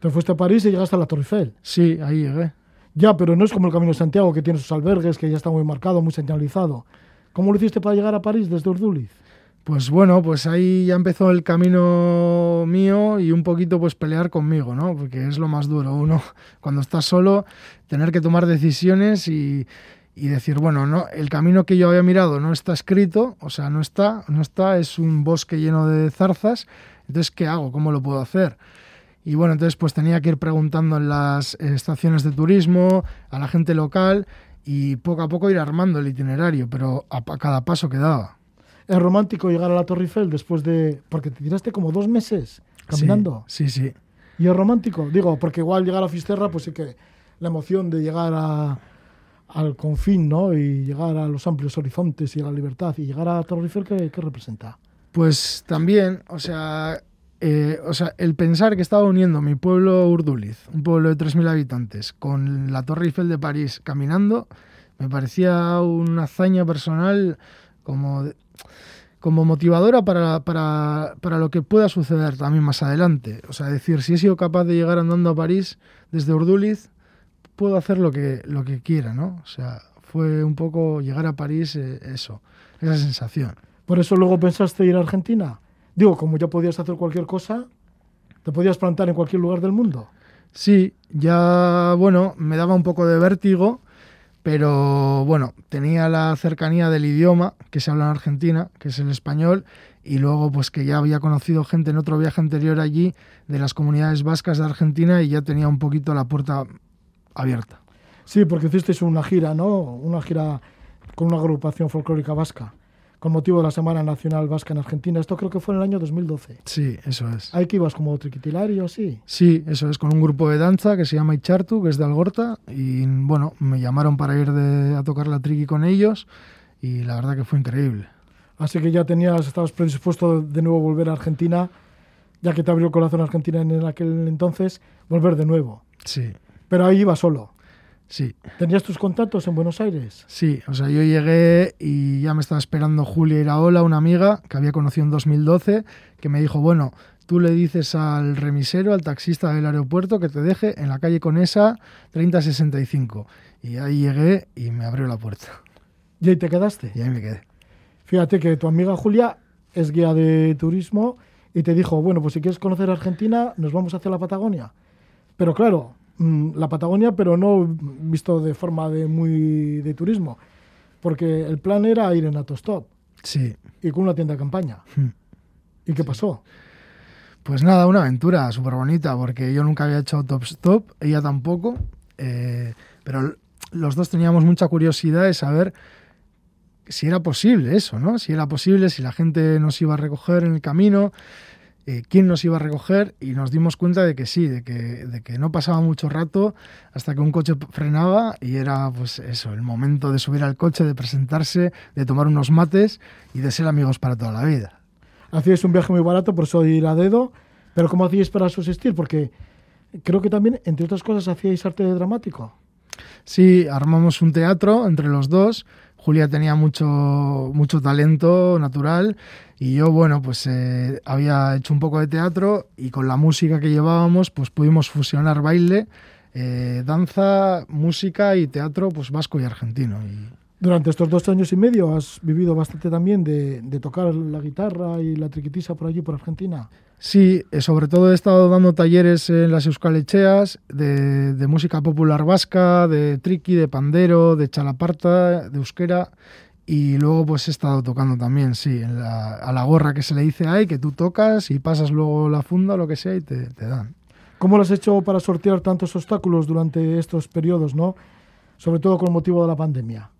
Te fuiste a París y llegaste a la Torre Eiffel. Sí, ahí llegué. Ya, pero no es como el Camino de Santiago, que tiene sus albergues, que ya está muy marcado, muy señalizado. ¿Cómo lo hiciste para llegar a París desde Urduliz? Pues bueno, pues ahí ya empezó el camino mío y un poquito pues pelear conmigo, ¿no? Porque es lo más duro. Uno, cuando estás solo, tener que tomar decisiones y, y decir, bueno, no, el camino que yo había mirado no está escrito, o sea, no está, no está, es un bosque lleno de zarzas. Entonces, ¿qué hago? ¿Cómo lo puedo hacer? Y bueno, entonces pues tenía que ir preguntando en las estaciones de turismo, a la gente local y poco a poco ir armando el itinerario, pero a, a cada paso que daba. ¿Es romántico llegar a la Torre Eiffel después de... Porque te tiraste como dos meses caminando. Sí, sí. ¿Y es romántico? Digo, porque igual llegar a Fisterra, pues sí que la emoción de llegar a, al confín, ¿no? Y llegar a los amplios horizontes y a la libertad. Y llegar a Torre Eiffel, ¿qué, qué representa? Pues también, o sea, eh, o sea, el pensar que estaba uniendo mi pueblo Urduliz, un pueblo de 3.000 habitantes, con la Torre Eiffel de París caminando, me parecía una hazaña personal como, como motivadora para, para, para lo que pueda suceder también más adelante. O sea, decir, si he sido capaz de llegar andando a París desde Urduliz, puedo hacer lo que, lo que quiera, ¿no? O sea, fue un poco llegar a París, eh, eso, esa sensación. ¿Por eso luego pensaste ir a Argentina? Digo, como ya podías hacer cualquier cosa, te podías plantar en cualquier lugar del mundo. Sí, ya, bueno, me daba un poco de vértigo, pero bueno, tenía la cercanía del idioma que se habla en Argentina, que es el español, y luego pues que ya había conocido gente en otro viaje anterior allí de las comunidades vascas de Argentina y ya tenía un poquito la puerta abierta. Sí, porque hicisteis una gira, ¿no? Una gira con una agrupación folclórica vasca, con motivo de la Semana Nacional Vasca en Argentina. Esto creo que fue en el año 2012. Sí, eso es. Ahí que ibas como triquitilario, sí. Sí, eso es, con un grupo de danza que se llama Ichartu, que es de Algorta, y bueno, me llamaron para ir de- a tocar la triqui con ellos, y la verdad que fue increíble. Así que ya tenías, estabas predispuesto de nuevo a volver a Argentina, ya que te abrió el corazón Argentina en aquel entonces, volver de nuevo. Sí, Pero ahí iba solo. sí. ¿Tenías tus contactos en Buenos Aires? Sí, o sea, yo llegué y ya me estaba esperando Julia Iraola, una amiga que había conocido en 2012, que me dijo, bueno, tú le dices al remisero, al taxista del aeropuerto, que te deje en la calle Conesa 3065. Y ahí llegué y me abrió la puerta. Y ahí te quedaste. Y ahí me quedé. Fíjate que tu amiga Julia es guía de turismo y te dijo, bueno, pues si quieres conocer Argentina, nos vamos hacia la Patagonia. Pero claro, la Patagonia, pero no visto de forma de muy de turismo, porque el plan era ir en autostop Sí. y con una tienda de campaña. Hmm. ¿Y qué pasó? Pues nada, una aventura súper bonita, porque yo nunca había hecho autostop, ella tampoco, eh, pero los dos teníamos mucha curiosidad de saber si era posible eso, ¿no? Si era posible, si la gente nos iba a recoger en el camino, eh, quién nos iba a recoger, y nos dimos cuenta de que sí, de que, de que no pasaba mucho rato hasta que un coche frenaba y era pues eso, el momento de subir al coche, de presentarse, de tomar unos mates y de ser amigos para toda la vida. Hacíais un viaje muy barato, por eso ir a dedo, pero ¿cómo hacíais para subsistir? Porque creo que también, entre otras cosas, hacíais arte dramático. Sí, armamos un teatro entre los dos. Julia tenía mucho, mucho talento natural y yo, bueno, pues eh, había hecho un poco de teatro y con la música que llevábamos, pues pudimos fusionar baile, eh, danza, música y teatro, pues vasco y argentino. Durante estos dos años y medio has vivido bastante también de, de tocar la guitarra y la triquitisa por allí, por Argentina. Sí, eh, sobre todo he estado dando talleres en las Euskalecheas de, de música popular vasca, de triqui, de pandero, de chalaparta, de euskera. Y luego pues he estado tocando también, sí, en la- a la gorra que se le dice ahí, que tú tocas y pasas luego la funda o lo que sea y te, te dan. ¿Cómo lo has hecho para sortear tantos obstáculos durante estos periodos, no? Sobre todo con motivo de la pandemia.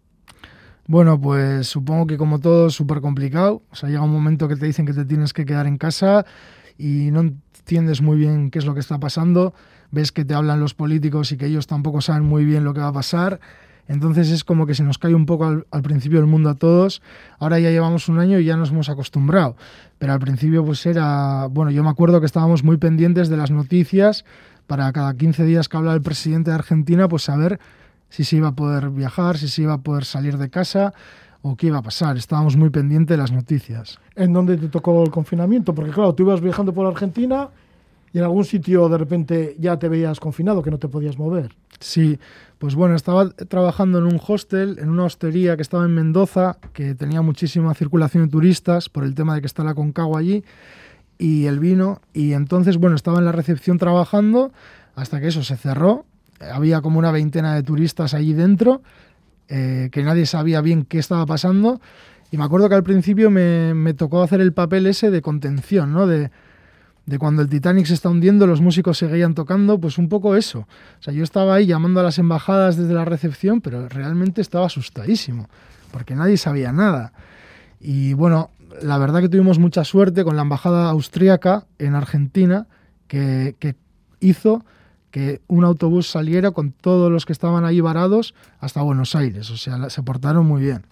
Bueno, pues supongo que como todo es súper complicado. O sea, llega un momento que te dicen que te tienes que quedar en casa y no entiendes muy bien qué es lo que está pasando. Ves que te hablan los políticos y que ellos tampoco saben muy bien lo que va a pasar. Entonces es como que se nos cae un poco al, al principio el mundo a todos. Ahora ya llevamos un año y ya nos hemos acostumbrado. Pero al principio pues era... Bueno, yo me acuerdo que estábamos muy pendientes de las noticias para cada 15 días que habla el presidente de Argentina, pues saber si se iba a poder viajar, si se iba a poder salir de casa o qué iba a pasar. Estábamos muy pendientes de las noticias. ¿En dónde te tocó el confinamiento? Porque claro, tú ibas viajando por Argentina y en algún sitio de repente ya te veías confinado, que no te podías mover. Sí, pues bueno, estaba trabajando en un hostel, en una hostería que estaba en Mendoza, que tenía muchísima circulación de turistas por el tema de que está la Concagua allí y el vino. Y entonces, bueno, estaba en la recepción trabajando hasta que eso se cerró. Había como una veintena de turistas allí dentro, eh, que nadie sabía bien qué estaba pasando. Y me acuerdo que al principio me, me tocó hacer el papel ese de contención, ¿no? De, de cuando el Titanic se está hundiendo, los músicos seguían tocando, pues un poco eso. O sea, yo estaba ahí llamando a las embajadas desde la recepción, pero realmente estaba asustadísimo, porque nadie sabía nada. Y bueno, la verdad que tuvimos mucha suerte con la embajada austríaca en Argentina, que, que hizo que un autobús saliera con todos los que estaban ahí varados hasta Buenos Aires. O sea, se portaron muy bien.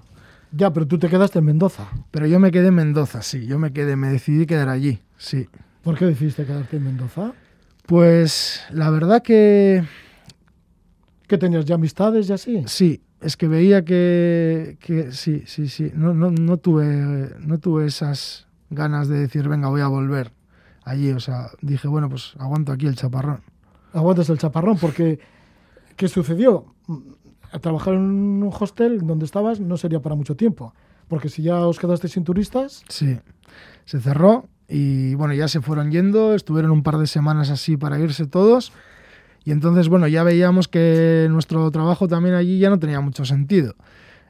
Ya, pero tú te quedaste en Mendoza. Pero yo me quedé en Mendoza, sí. Yo me quedé, me decidí quedar allí, sí. ¿Por qué decidiste quedarte en Mendoza? Pues la verdad que... ¿Que tenías ya amistades y así? Sí, es que veía que, que sí, sí, sí. No, no, no, tuve, no tuve esas ganas de decir, venga, voy a volver allí. O sea, dije, bueno, pues aguanto aquí el chaparrón. Aguantas el chaparrón porque... ¿Qué sucedió? A trabajar en un hostel donde estabas no sería para mucho tiempo. Porque si ya os quedaste sin turistas... Sí, se cerró y bueno, ya se fueron yendo, estuvieron un par de semanas así para irse todos. Y entonces, bueno, ya veíamos que nuestro trabajo también allí ya no tenía mucho sentido.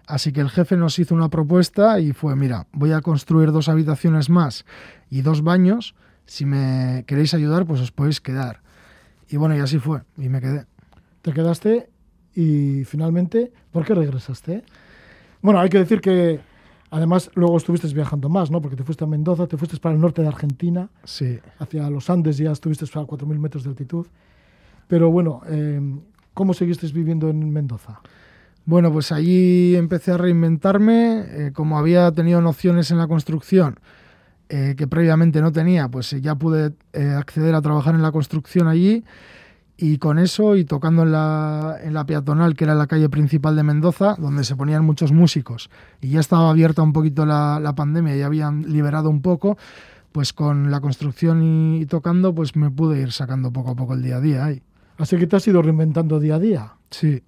Así que el jefe nos hizo una propuesta y fue, mira, voy a construir dos habitaciones más y dos baños. Si me queréis ayudar, pues os podéis quedar. Y bueno, y así fue, y me quedé. Te quedaste y finalmente, ¿por qué regresaste? Bueno, hay que decir que además luego estuviste viajando más, ¿no? Porque te fuiste a Mendoza, te fuiste para el norte de Argentina, Sí. hacia los Andes, ya estuviste a 4.000 metros de altitud. Pero bueno, eh, ¿cómo seguiste viviendo en Mendoza? Bueno, pues allí empecé a reinventarme, eh, como había tenido nociones en la construcción eh, que previamente no tenía, pues eh, ya pude eh, acceder a trabajar en la construcción allí y con eso y tocando en la, en la peatonal, que era la calle principal de Mendoza, donde se ponían muchos músicos y ya estaba abierta un poquito la, la pandemia, ya habían liberado un poco, pues con la construcción y, y tocando, pues me pude ir sacando poco a poco el día a día ahí. Así que te has ido reinventando día a día, Sí,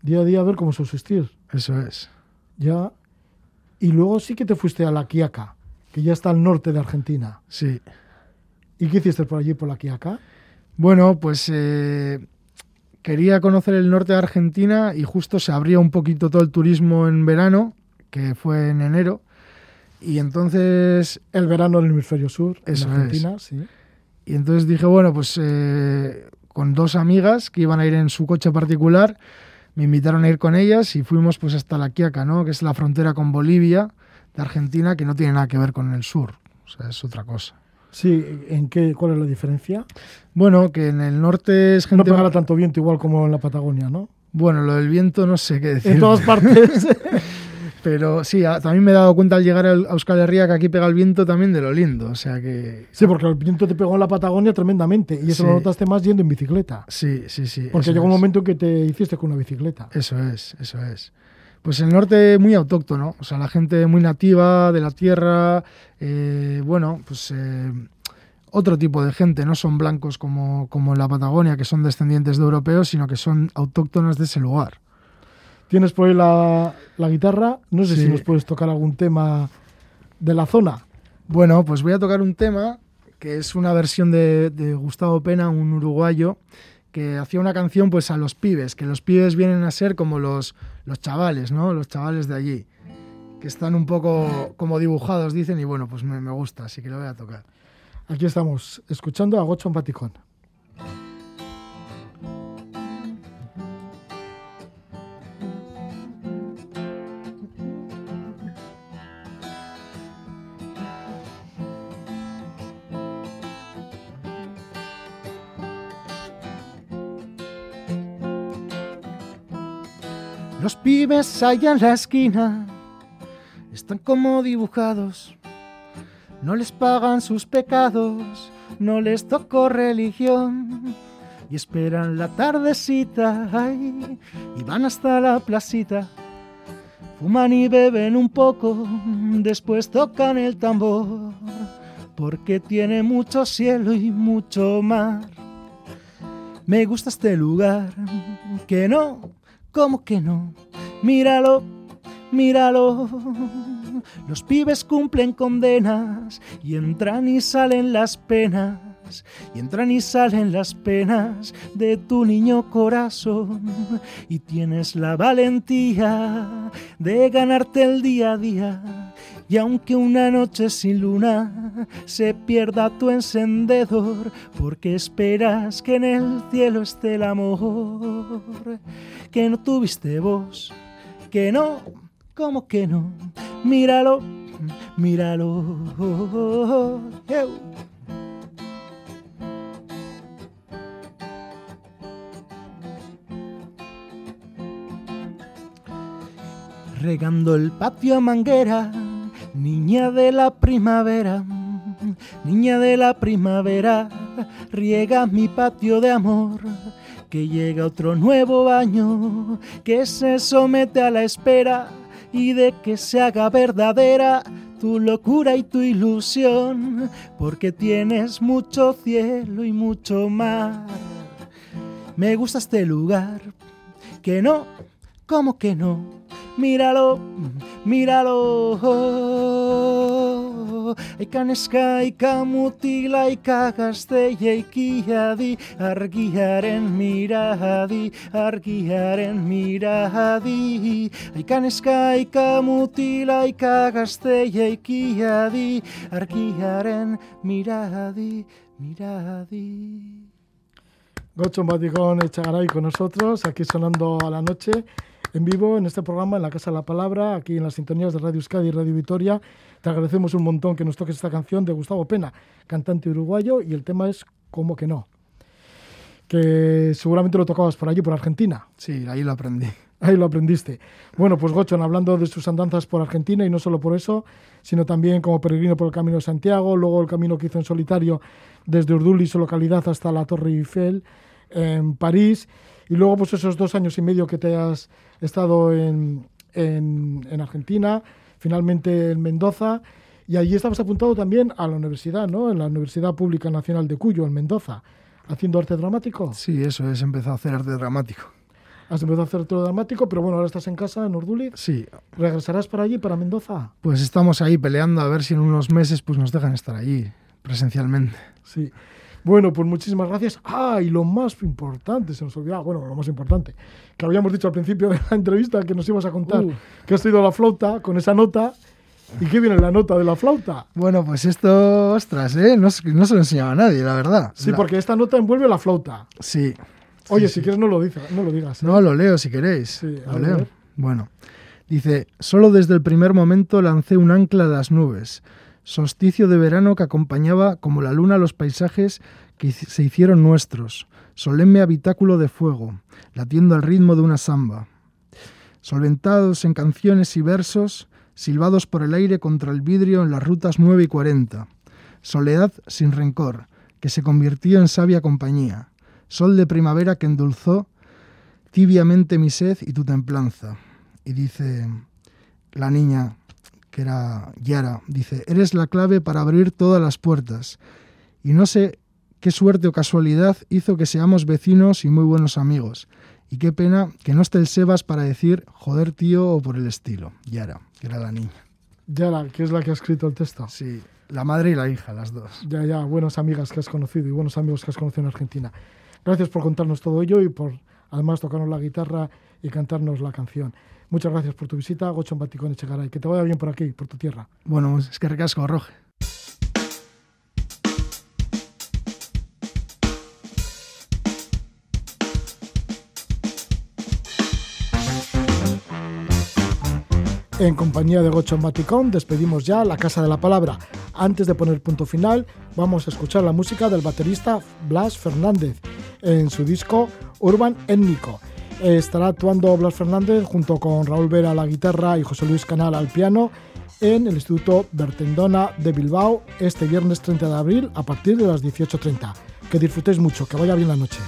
día a día a ver cómo subsistir. eso es. Ya. Y luego sí que te fuiste a La Quiaca, que ya está al norte de Argentina. Sí. ¿Y qué hiciste por allí, por La Quiaca? Bueno, pues eh, quería conocer el norte de Argentina y justo se abría un poquito todo el turismo en verano, que fue en enero. Y entonces, El verano del hemisferio sur, Eso en es. Argentina, sí. y entonces dije, bueno, pues eh, con dos amigas que iban a ir en su coche particular, me invitaron a ir con ellas y fuimos pues hasta La Quiaca, ¿no? que es la frontera con Bolivia de Argentina, que no tiene nada que ver con el sur, o sea, es otra cosa. Sí, ¿en qué, ¿cuál es la diferencia? Bueno, que en el norte es No gente... pegará tanto viento igual como en la Patagonia, ¿no? Bueno, lo del viento no sé qué decir. En todas partes. Pero sí, a- también me he dado cuenta al llegar a Euskal Herria que aquí pega el viento también de lo lindo. O sea que. sí, porque el viento te pegó en la Patagonia tremendamente y eso Sí. lo notaste más yendo en bicicleta. Sí, sí, sí. Porque llegó un momento en que te hiciste con una bicicleta. Eso es, eso es. Pues el norte muy autóctono, o sea, la gente muy nativa de la tierra, eh, bueno, pues eh, otro tipo de gente, no son blancos como, como en la Patagonia, que son descendientes de europeos, sino que son autóctonos de ese lugar. Tienes por ahí la, la guitarra. No sé Sí. si nos puedes tocar algún tema de la zona. Bueno, pues voy a tocar un tema que es una versión de, de Gustavo Pena, un uruguayo, que hacía una canción pues a los pibes, que los pibes vienen a ser como los, los chavales, ¿no? Los chavales de allí, que están un poco como dibujados, dicen, y bueno, pues me, me gusta, así que lo voy a tocar. Aquí estamos escuchando a Gocho en Los pibes allá en la esquina están como dibujados. No les pagan sus pecados, no les tocó religión. Y esperan la tardecita y van hasta la placita. Fuman y beben un poco, después tocan el tambor. Porque tiene mucho cielo y mucho mar. Me gusta este lugar, que no, ¿cómo que no? Míralo, míralo. Los pibes cumplen condenas y entran y salen las penas. Y entran y salen las penas de tu niño corazón. Y tienes la valentía de ganarte el día a día. Y aunque una noche sin luna se pierda tu encendedor, porque esperas que en el cielo esté el amor, que no tuviste voz, que no, ¿cómo que no? Míralo, míralo. Regando el patio a manguera, niña de la primavera, niña de la primavera, riega mi patio de amor que llega otro nuevo año, que se somete a la espera y de que se haga verdadera tu locura y tu ilusión, porque tienes mucho cielo y mucho mar. Me gusta este lugar, que no, como que no, míralo, míralo. Aika neska, aika mutila, aika gazte jeikiadi, argiaren miradi, argiaren miradi. Aika neska, aika mutila, aika gazte jeikiadi, argiaren miradi, miradi. Gocho Badigón Echaray con nosotros, aquí sonando a la noche. En vivo en este programa en la Casa de la Palabra, aquí en las sintonías de Radio Euskadi y Radio Vitoria. Te agradecemos un montón que nos toques esta canción de Gustavo Pena, cantante uruguayo, y el tema es Como que no. Que seguramente lo tocabas por allí, por Argentina. Sí, ahí lo aprendí. Ahí lo aprendiste. Bueno, pues Gochon, hablando de sus andanzas por Argentina y no solo por eso, sino también como peregrino por el Camino de Santiago, luego el camino que hizo en solitario desde Urduliz, su localidad, hasta la Torre Eiffel en París, y luego pues esos dos años y medio que te has estado en, en, en Argentina, finalmente en Mendoza, y allí estabas apuntado también a la universidad, ¿no? En la Universidad Pública Nacional de Cuyo, en Mendoza, haciendo arte dramático. Sí, eso es, empezó a hacer arte dramático. Has empezado a hacer arte dramático, pero bueno, ahora estás en casa, en Urduliz. Sí. ¿Regresarás para allí, para Mendoza? Pues estamos ahí peleando a ver si en unos meses pues nos dejan estar allí, presencialmente. Sí. Bueno, pues muchísimas gracias. Ah, y lo más importante, se nos olvidaba, bueno, lo más importante, que habíamos dicho al principio de la entrevista que nos ibas a contar, Uh. que has ido la flauta con esa nota. ¿Y qué viene en la nota de la flauta? Bueno, pues esto, ostras, ¿eh? No, se- no se lo enseñaba a nadie, la verdad. Sí, La- porque esta nota envuelve la flauta. Sí. Oye, Sí, si sí. quieres no lo, dices, no lo digas. ¿eh? No, lo leo si queréis. Sí, lo leo. ver. Bueno, dice, solo desde el primer momento lancé un ancla a las nubes, solsticio de verano que acompañaba como la luna los paisajes que se hicieron nuestros, solemne habitáculo de fuego, latiendo al ritmo de una samba. Solventados en canciones y versos, silbados por el aire contra el vidrio en las rutas 9 y 40. Soledad sin rencor, que se convirtió en sabia compañía. Sol de primavera que endulzó tibiamente mi sed y tu templanza. Y dice la niña, que era Yara, dice, eres la clave para abrir todas las puertas. Y no sé qué suerte o casualidad hizo que seamos vecinos y muy buenos amigos. Y qué pena que no esté el Sebas para decir, joder tío o por el estilo. Yara, que era la niña. Yara, que es la que ha escrito el texto. Sí, la madre y la hija, las dos. Ya, ya, buenas amigas que has conocido y buenos amigos que has conocido en Argentina. Gracias por contarnos todo ello y por además tocarnos la guitarra y cantarnos la canción. Muchas gracias por tu visita, Gochon Baticón Echegaray. Que te vaya bien por aquí, por tu tierra. Bueno, es que recasco, Roge. En compañía de Gochon Baticón despedimos ya la Casa de la Palabra. Antes de poner punto final, vamos a escuchar la música del baterista Blas Fernández en su disco Urban Étnico. Estará actuando Blas Fernández junto con Raúl Vera a la guitarra y José Luis Canal al piano en el Instituto Bertendona de Bilbao este viernes 30 de abril a partir de las 18.30. Que disfrutéis mucho, que vaya bien la noche.